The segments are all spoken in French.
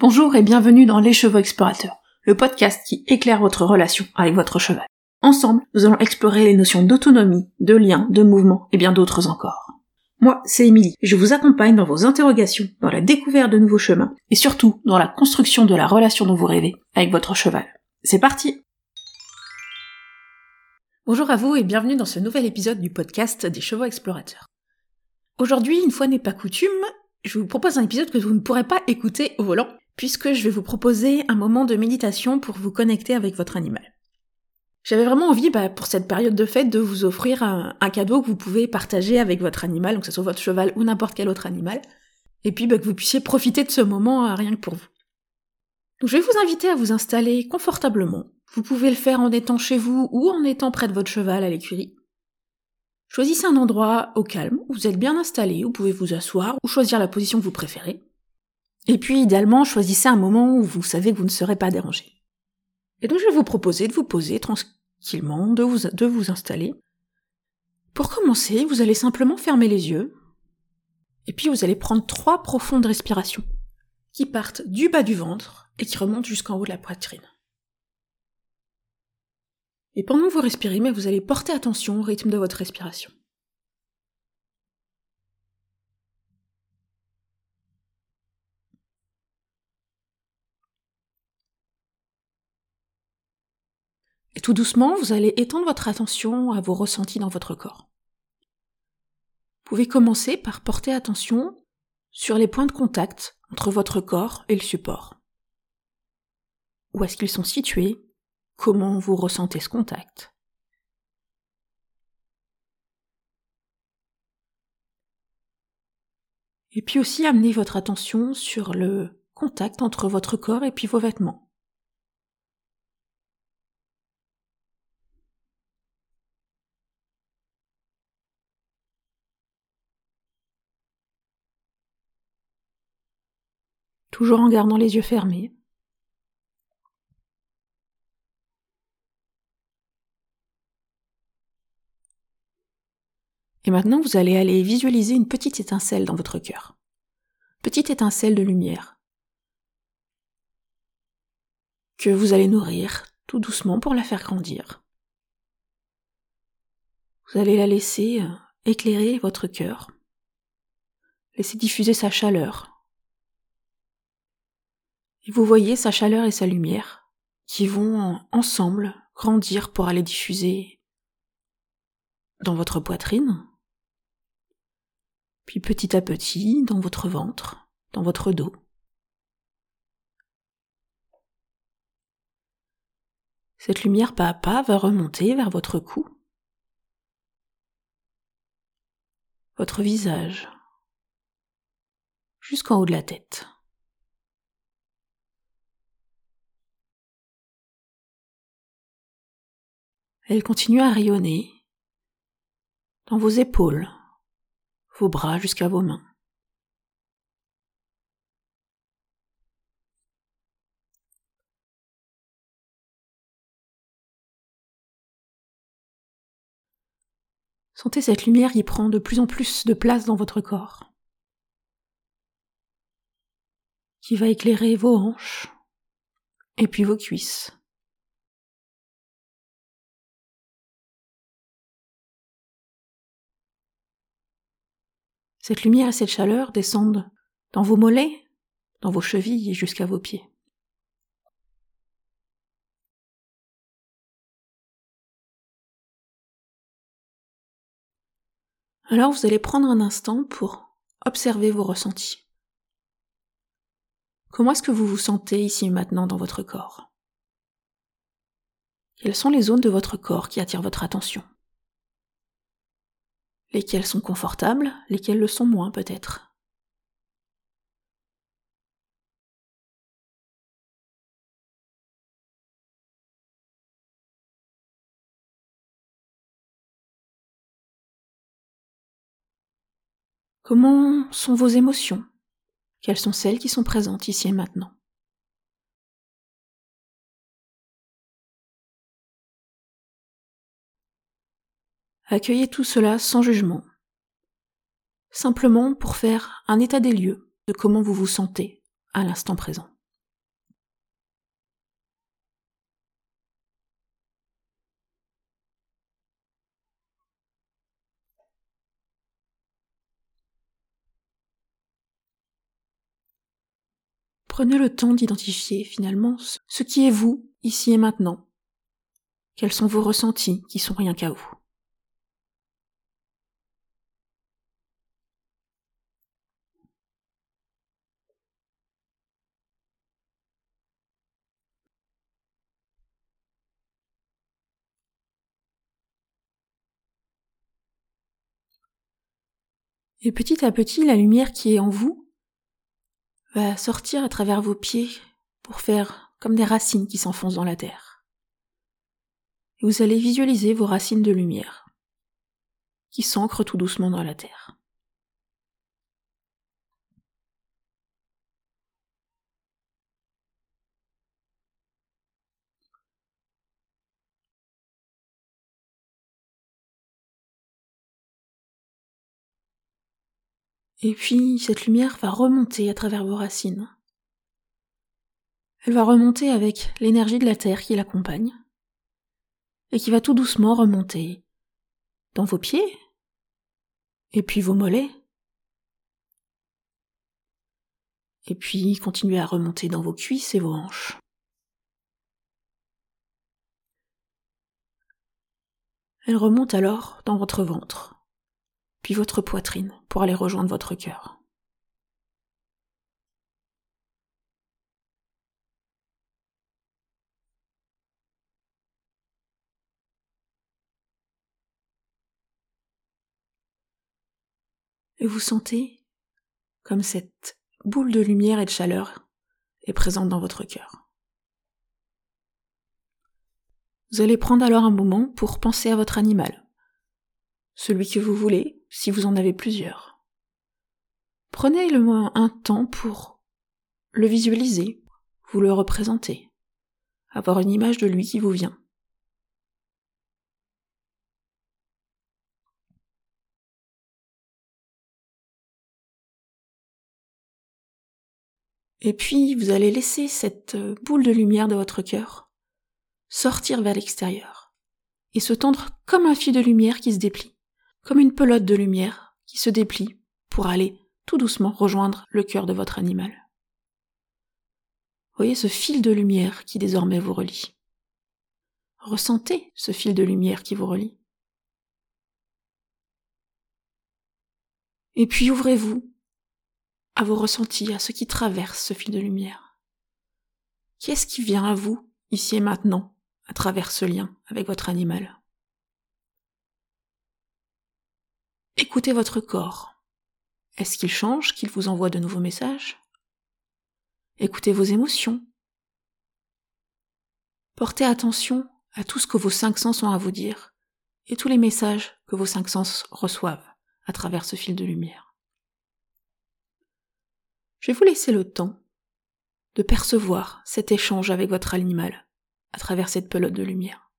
Bonjour et bienvenue dans Les Chevaux Explorateurs, le podcast qui éclaire votre relation avec votre cheval. Ensemble, nous allons explorer les notions d'autonomie, de lien, de mouvement et bien d'autres encore. Moi, c'est Émilie, je vous accompagne dans vos interrogations, dans la découverte de nouveaux chemins, et surtout dans la construction de la relation dont vous rêvez avec votre cheval. C'est parti Bonjour à vous et bienvenue dans ce nouvel épisode du podcast des Chevaux Explorateurs. Aujourd'hui, une fois n'est pas coutume, je vous propose un épisode que vous ne pourrez pas écouter au volant, puisque je vais vous proposer un moment de méditation pour vous connecter avec votre animal. J'avais vraiment envie, bah, pour cette période de fête, de vous offrir un, cadeau que vous pouvez partager avec votre animal, donc que ce soit votre cheval ou n'importe quel autre animal, et puis bah, que vous puissiez profiter de ce moment euh, rien que pour vous. Donc je vais vous inviter à vous installer confortablement. Vous pouvez le faire en étant chez vous ou en étant près de votre cheval à l'écurie. Choisissez un endroit au calme, où vous êtes bien installé, où vous pouvez vous asseoir ou choisir la position que vous préférez. Et puis idéalement, choisissez un moment où vous savez que vous ne serez pas dérangé. Et donc je vais vous proposer de vous poser tranquillement, de vous, de vous installer. Pour commencer, vous allez simplement fermer les yeux, et puis vous allez prendre trois profondes respirations, qui partent du bas du ventre et qui remontent jusqu'en haut de la poitrine. Et pendant que vous respirez, mais vous allez porter attention au rythme de votre respiration. Tout doucement, vous allez étendre votre attention à vos ressentis dans votre corps. Vous pouvez commencer par porter attention sur les points de contact entre votre corps et le support. Où est-ce qu'ils sont situés? Comment vous ressentez ce contact? Et puis aussi amener votre attention sur le contact entre votre corps et vos vêtements. Toujours en gardant les yeux fermés. Et maintenant, vous allez aller visualiser une petite étincelle dans votre cœur. Petite étincelle de lumière. Que vous allez nourrir tout doucement pour la faire grandir. Vous allez la laisser euh, éclairer votre cœur. Laisser diffuser sa chaleur, et vous voyez sa chaleur et sa lumière qui vont ensemble grandir pour aller diffuser dans votre poitrine, puis petit à petit dans votre ventre, dans votre dos. Cette lumière pas à pas va remonter vers votre cou, votre visage, jusqu'en haut de la tête. Elle continue à rayonner dans vos épaules, vos bras jusqu'à vos mains. Sentez cette lumière qui prend de plus en plus de place dans votre corps, qui va éclairer vos hanches et puis vos cuisses. Cette lumière et cette chaleur descendent dans vos mollets, dans vos chevilles et jusqu'à vos pieds. Alors vous allez prendre un instant pour observer vos ressentis. Comment est-ce que vous vous sentez ici et maintenant dans votre corps? Quelles sont les zones de votre corps qui attirent votre attention? Lesquels sont confortables, lesquels le sont moins peut-être. Comment sont vos émotions? Quelles sont celles qui sont présentes ici et maintenant? Accueillez tout cela sans jugement, simplement pour faire un état des lieux de comment vous vous sentez à l'instant présent. Prenez le temps d'identifier finalement ce qui est vous ici et maintenant. Quels sont vos ressentis qui sont rien qu'à vous? Et petit à petit, la lumière qui est en vous va sortir à travers vos pieds pour faire comme des racines qui s'enfoncent dans la terre. Et vous allez visualiser vos racines de lumière qui s'ancrent tout doucement dans la terre. Et puis cette lumière va remonter à travers vos racines. Elle va remonter avec l'énergie de la Terre qui l'accompagne, et qui va tout doucement remonter dans vos pieds, et puis vos mollets, et puis continuer à remonter dans vos cuisses et vos hanches. Elle remonte alors dans votre ventre puis votre poitrine pour aller rejoindre votre cœur. Et vous sentez comme cette boule de lumière et de chaleur est présente dans votre cœur. Vous allez prendre alors un moment pour penser à votre animal, celui que vous voulez, si vous en avez plusieurs. Prenez le moins un temps pour le visualiser, vous le représenter, avoir une image de lui qui vous vient. Et puis vous allez laisser cette boule de lumière de votre cœur sortir vers l'extérieur et se tendre comme un fil de lumière qui se déplie comme une pelote de lumière qui se déplie pour aller tout doucement rejoindre le cœur de votre animal. Voyez ce fil de lumière qui désormais vous relie. Ressentez ce fil de lumière qui vous relie. Et puis ouvrez-vous à vos ressentis, à ce qui traverse ce fil de lumière. Qu'est-ce qui vient à vous, ici et maintenant, à travers ce lien avec votre animal? Écoutez votre corps. Est-ce qu'il change, qu'il vous envoie de nouveaux messages? Écoutez vos émotions. Portez attention à tout ce que vos cinq sens ont à vous dire et tous les messages que vos cinq sens reçoivent à travers ce fil de lumière. Je vais vous laisser le temps de percevoir cet échange avec votre animal à travers cette pelote de lumière.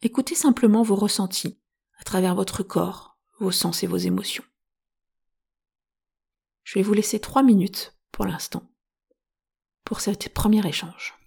Écoutez simplement vos ressentis à travers votre corps, vos sens et vos émotions. Je vais vous laisser trois minutes pour l'instant pour cet premier échange.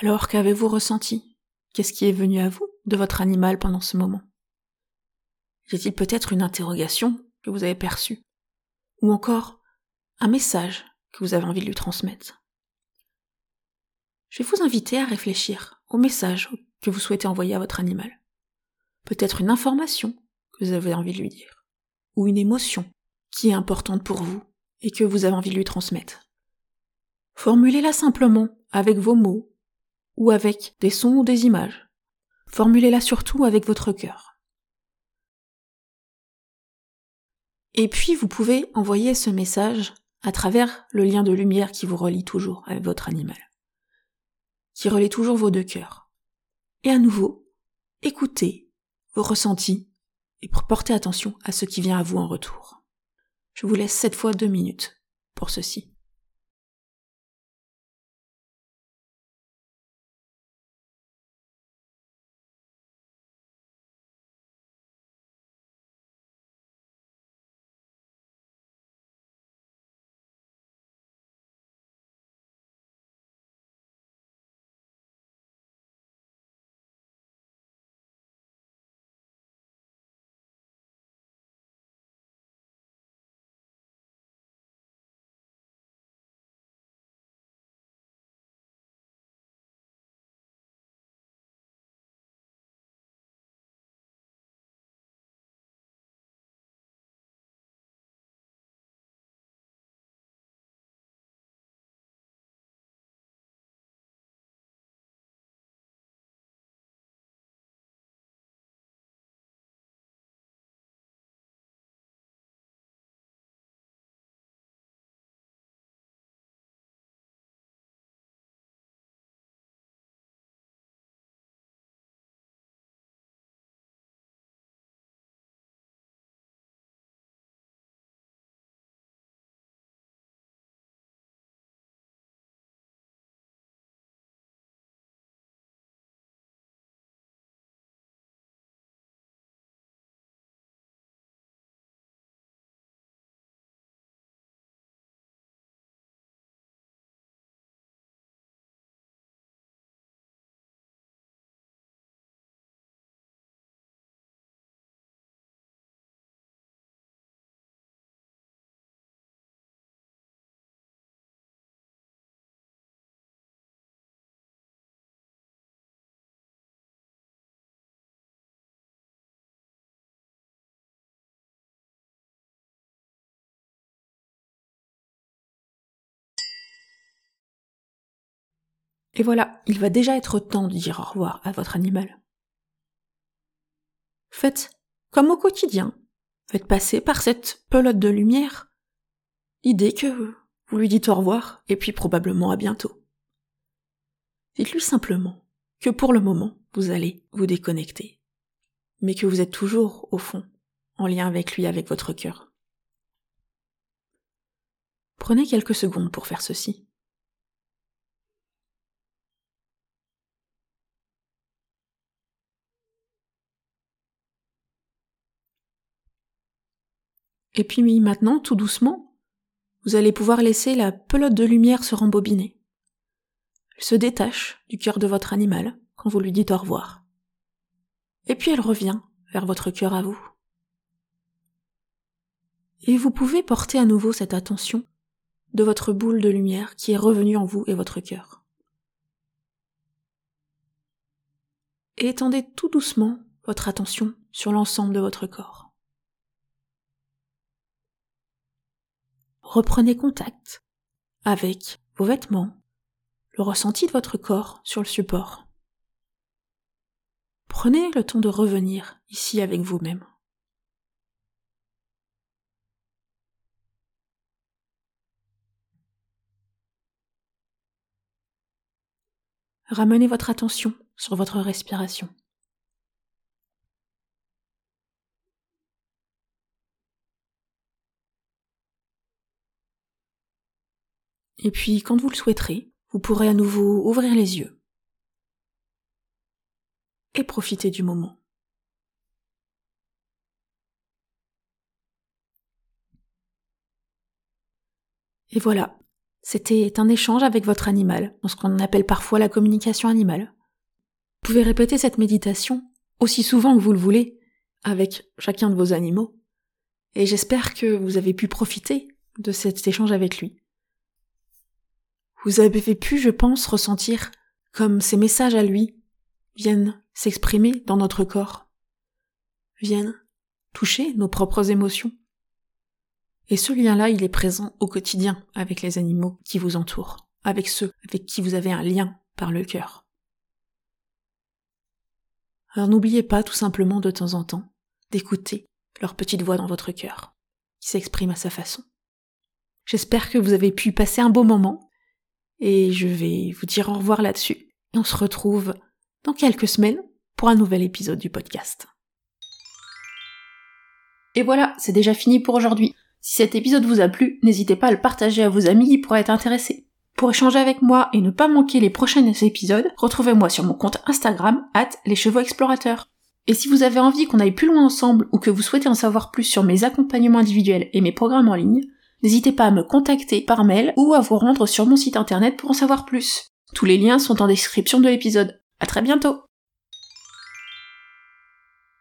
Alors qu'avez-vous ressenti? Qu'est-ce qui est venu à vous de votre animal pendant ce moment? Y a-t-il peut-être une interrogation que vous avez perçue? Ou encore un message que vous avez envie de lui transmettre? Je vais vous inviter à réfléchir au message que vous souhaitez envoyer à votre animal. Peut-être une information que vous avez envie de lui dire. Ou une émotion qui est importante pour vous et que vous avez envie de lui transmettre. Formulez-la simplement avec vos mots ou avec des sons ou des images. Formulez-la surtout avec votre cœur. Et puis vous pouvez envoyer ce message à travers le lien de lumière qui vous relie toujours avec votre animal, qui relie toujours vos deux cœurs. Et à nouveau, écoutez vos ressentis et portez attention à ce qui vient à vous en retour. Je vous laisse cette fois deux minutes pour ceci. Et voilà, il va déjà être temps de dire au revoir à votre animal. Faites comme au quotidien. Faites passer par cette pelote de lumière l'idée que vous lui dites au revoir et puis probablement à bientôt. Dites-lui simplement que pour le moment, vous allez vous déconnecter, mais que vous êtes toujours, au fond, en lien avec lui, avec votre cœur. Prenez quelques secondes pour faire ceci. Et puis maintenant, tout doucement, vous allez pouvoir laisser la pelote de lumière se rembobiner. Elle se détache du cœur de votre animal quand vous lui dites au revoir. Et puis elle revient vers votre cœur à vous. Et vous pouvez porter à nouveau cette attention de votre boule de lumière qui est revenue en vous et votre cœur. Et étendez tout doucement votre attention sur l'ensemble de votre corps. Reprenez contact avec vos vêtements, le ressenti de votre corps sur le support. Prenez le temps de revenir ici avec vous-même. Ramenez votre attention sur votre respiration. Et puis, quand vous le souhaiterez, vous pourrez à nouveau ouvrir les yeux et profiter du moment. Et voilà, C'était un échange avec votre animal, dans ce qu'on appelle parfois la communication animale. Vous pouvez répéter cette méditation aussi souvent que vous le voulez, avec chacun de vos animaux. Et j'espère que vous avez pu profiter de cet échange avec lui. Vous avez pu, je pense, ressentir comme ces messages à lui viennent s'exprimer dans notre corps, viennent toucher nos propres émotions. Et ce lien-là, il est présent au quotidien avec les animaux qui vous entourent, avec ceux avec qui vous avez un lien par le cœur. Alors n'oubliez pas tout simplement de temps en temps d'écouter leur petite voix dans votre cœur, qui s'exprime à sa façon. J'espère que vous avez pu passer un beau moment, et je vais vous dire au revoir là-dessus, et on se retrouve dans quelques semaines pour un nouvel épisode du podcast. Et voilà, c'est déjà fini pour aujourd'hui. Si cet épisode vous a plu, n'hésitez pas à le partager à vos amis qui pourraient être intéressés. Pour échanger avec moi et ne pas manquer les prochains épisodes, retrouvez-moi sur mon compte Instagram, at les chevaux explorateurs. Et si vous avez envie qu'on aille plus loin ensemble ou que vous souhaitez en savoir plus sur mes accompagnements individuels et mes programmes en ligne, n'hésitez pas à me contacter par mail ou à vous rendre sur mon site internet pour en savoir plus. Tous les liens sont en description de l'épisode. À très bientôt!